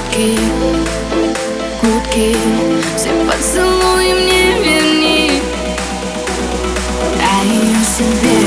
шутки, гудки. Все поцелуи мне верни, а ее себе